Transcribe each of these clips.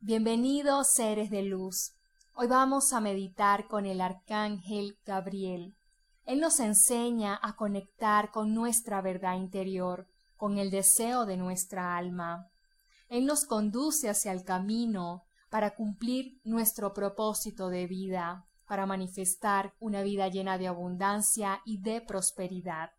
Bienvenidos seres de luz. Hoy vamos a meditar con el arcángel Gabriel. Él nos enseña a conectar con nuestra verdad interior, con el deseo de nuestra alma. Él nos conduce hacia el camino para cumplir nuestro propósito de vida, para manifestar una vida llena de abundancia y de prosperidad.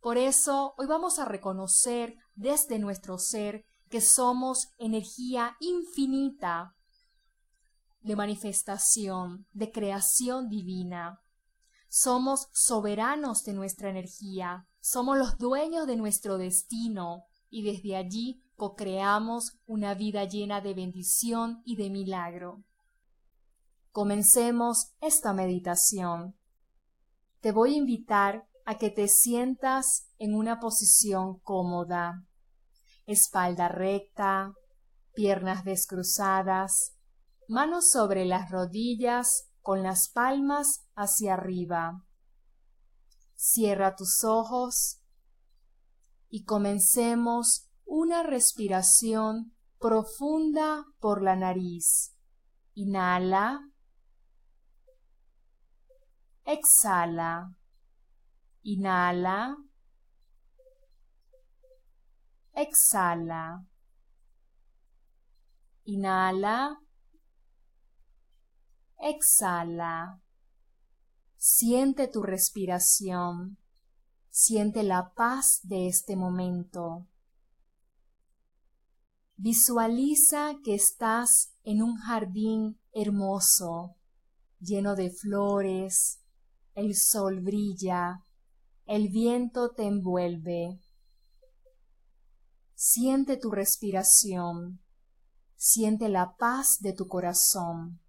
Por eso hoy vamos a reconocer desde nuestro ser que somos energía infinita de manifestación, de creación divina. Somos soberanos de nuestra energía, somos los dueños de nuestro destino y desde allí co-creamos una vida llena de bendición y de milagro. Comencemos esta meditación. Te voy a invitar a que te sientas en una posición cómoda espalda recta, piernas descruzadas, manos sobre las rodillas con las palmas hacia arriba. Cierra tus ojos y comencemos una respiración profunda por la nariz. Inhala. Exhala. Inhala. Exhala. Inhala. Exhala. Siente tu respiración. Siente la paz de este momento. Visualiza que estás en un jardín hermoso, lleno de flores, el sol brilla, el viento te envuelve. Siente tu respiración. Siente la paz de tu corazón.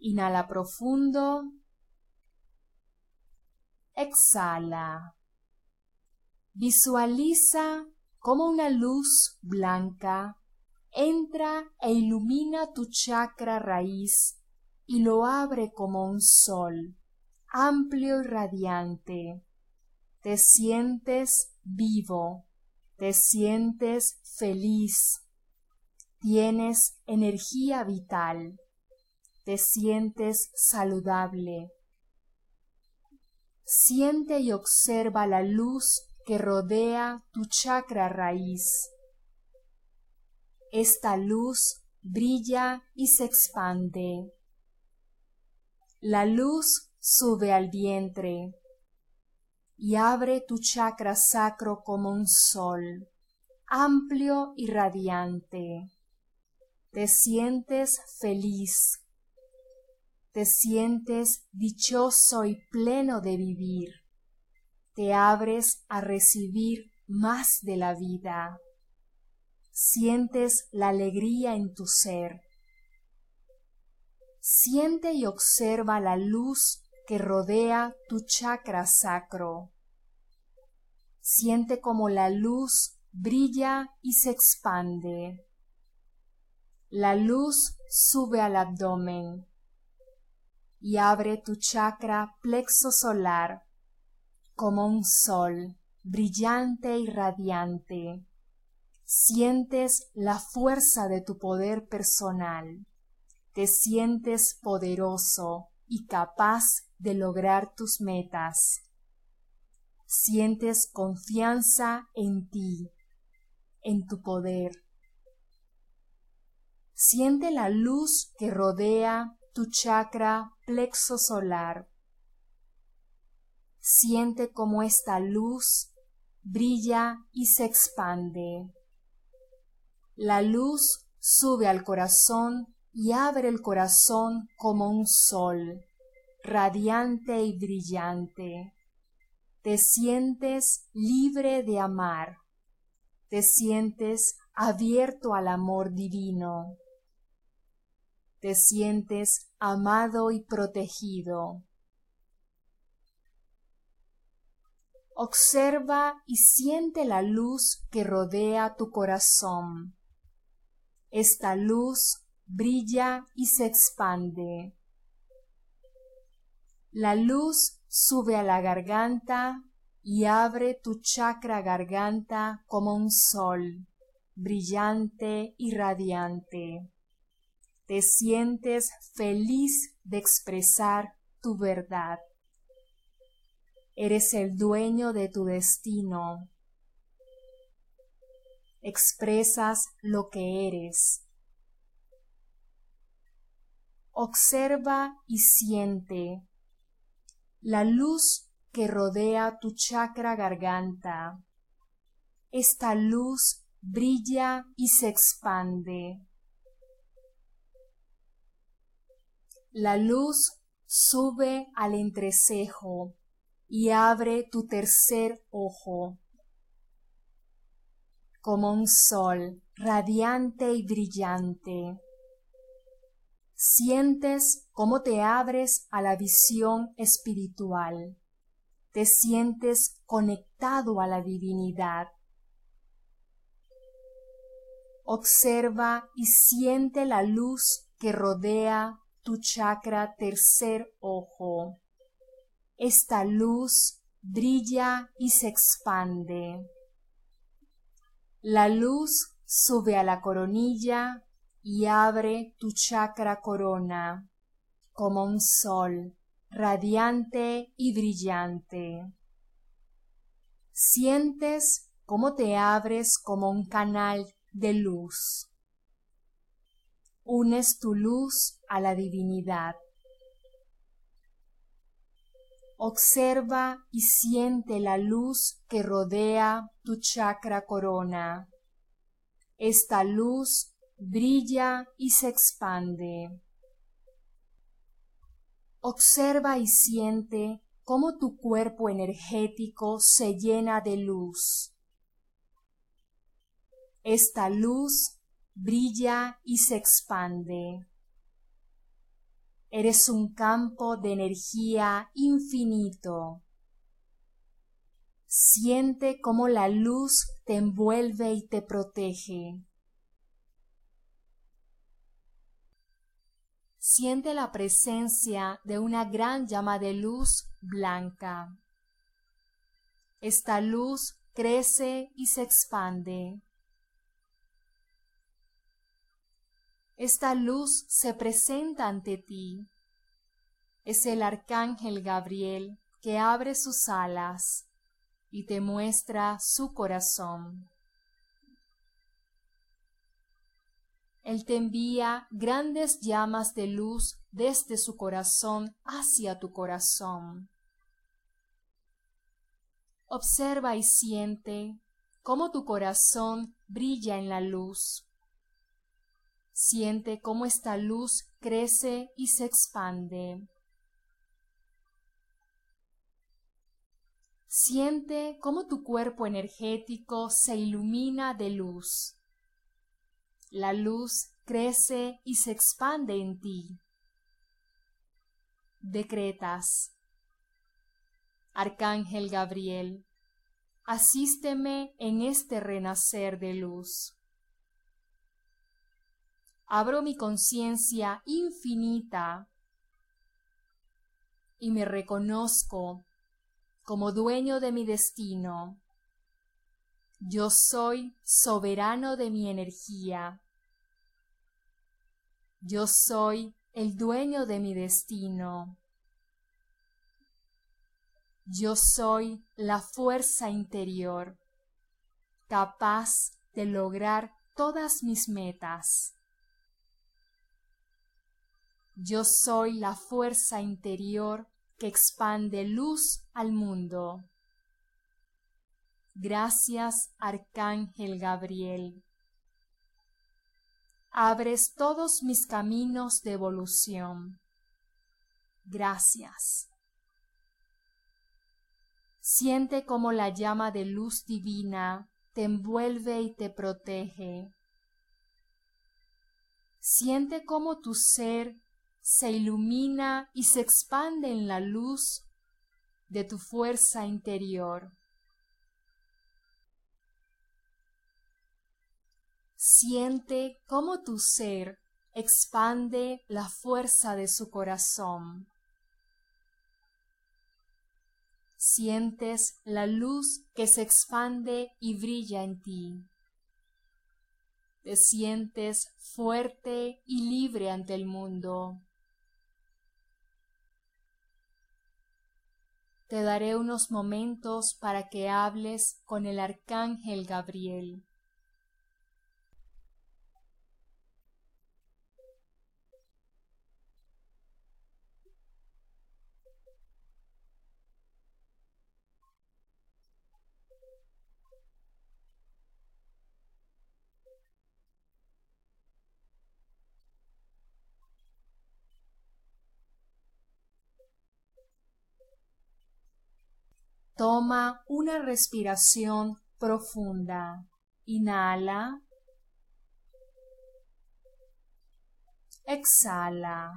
Inhala profundo. Exhala. Visualiza cómo una luz blanca entra e ilumina tu chakra raíz y lo abre como un sol, amplio y radiante. Te sientes vivo, te sientes feliz, tienes energía vital, te sientes saludable. Siente y observa la luz que rodea tu chakra raíz. Esta luz brilla y se expande. La luz sube al vientre, y abre tu chakra sacro como un sol, amplio y radiante. Te sientes feliz, te sientes dichoso y pleno de vivir, te abres a recibir más de la vida, sientes la alegría en tu ser. Siente y observa la luz que rodea tu chakra sacro. Siente como la luz brilla y se expande. La luz sube al abdomen y abre tu chakra plexo solar como un sol brillante y radiante. Sientes la fuerza de tu poder personal. Te sientes poderoso y capaz de lograr tus metas. Sientes confianza en ti, en tu poder. Siente la luz que rodea tu chakra plexo solar. Siente cómo esta luz brilla y se expande. La luz sube al corazón y abre el corazón como un sol radiante y brillante. Te sientes libre de amar. Te sientes abierto al amor divino. Te sientes amado y protegido. Observa y siente la luz que rodea tu corazón. Esta luz brilla y se expande. La luz sube a la garganta y abre tu chakra garganta como un sol, brillante y radiante. Te sientes feliz de expresar tu verdad. Eres el dueño de tu destino. Expresas lo que eres. Observa y siente la luz que rodea tu chakra garganta. Esta luz brilla y se expande. La luz sube al entrecejo y abre tu tercer ojo. Como un sol radiante y brillante. Sientes cómo te abres a la visión espiritual. Te sientes conectado a la divinidad. Observa y siente la luz que rodea tu chakra tercer ojo. Esta luz brilla y se expande. La luz sube a la coronilla y abre tu chakra corona como un sol radiante y brillante. Sientes cómo te abres como un canal de luz unes tu luz a la divinidad. Observa y siente la luz que rodea tu chakra corona. Esta luz brilla y se expande. Observa y siente cómo tu cuerpo energético se llena de luz. Esta luz brilla y se expande. Eres un campo de energía infinito. Siente cómo la luz te envuelve y te protege. Siente la presencia de una gran llama de luz blanca. Esta luz crece y se expande. Esta luz se presenta ante ti. Es el arcángel Gabriel que abre sus alas y te muestra su corazón. Él te envía grandes llamas de luz desde su corazón hacia tu corazón. Observa y siente cómo tu corazón brilla en la luz Siente cómo esta luz crece y se expande. Siente cómo tu cuerpo energético se ilumina de luz. La luz crece y se expande en ti. Decretas. Arcángel Gabriel, asísteme en este renacer de luz abro mi conciencia infinita y me reconozco como dueño de mi destino. Yo soy soberano de mi energía. Yo soy el dueño de mi destino. Yo soy la fuerza interior, capaz de lograr todas mis metas. Yo soy la fuerza interior que expande luz al mundo. Gracias, Arcángel Gabriel. Abres todos mis caminos de evolución. Gracias. Siente como la llama de luz divina te envuelve y te protege. Siente como tu ser se ilumina y se expande en la luz de tu fuerza interior. Siente cómo tu ser expande la fuerza de su corazón. Sientes la luz que se expande y brilla en ti. te sientes fuerte y libre ante el mundo. Te daré unos momentos para que hables con el arcángel Gabriel. Toma una respiración profunda. Inhala. Exhala.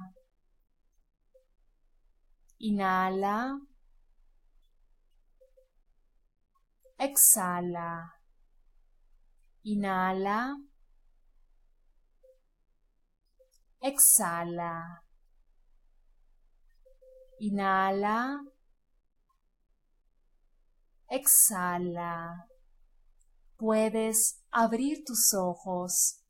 Inhala. Exhala. Inhala. Exhala. Inhala. Exhala. Puedes abrir tus ojos.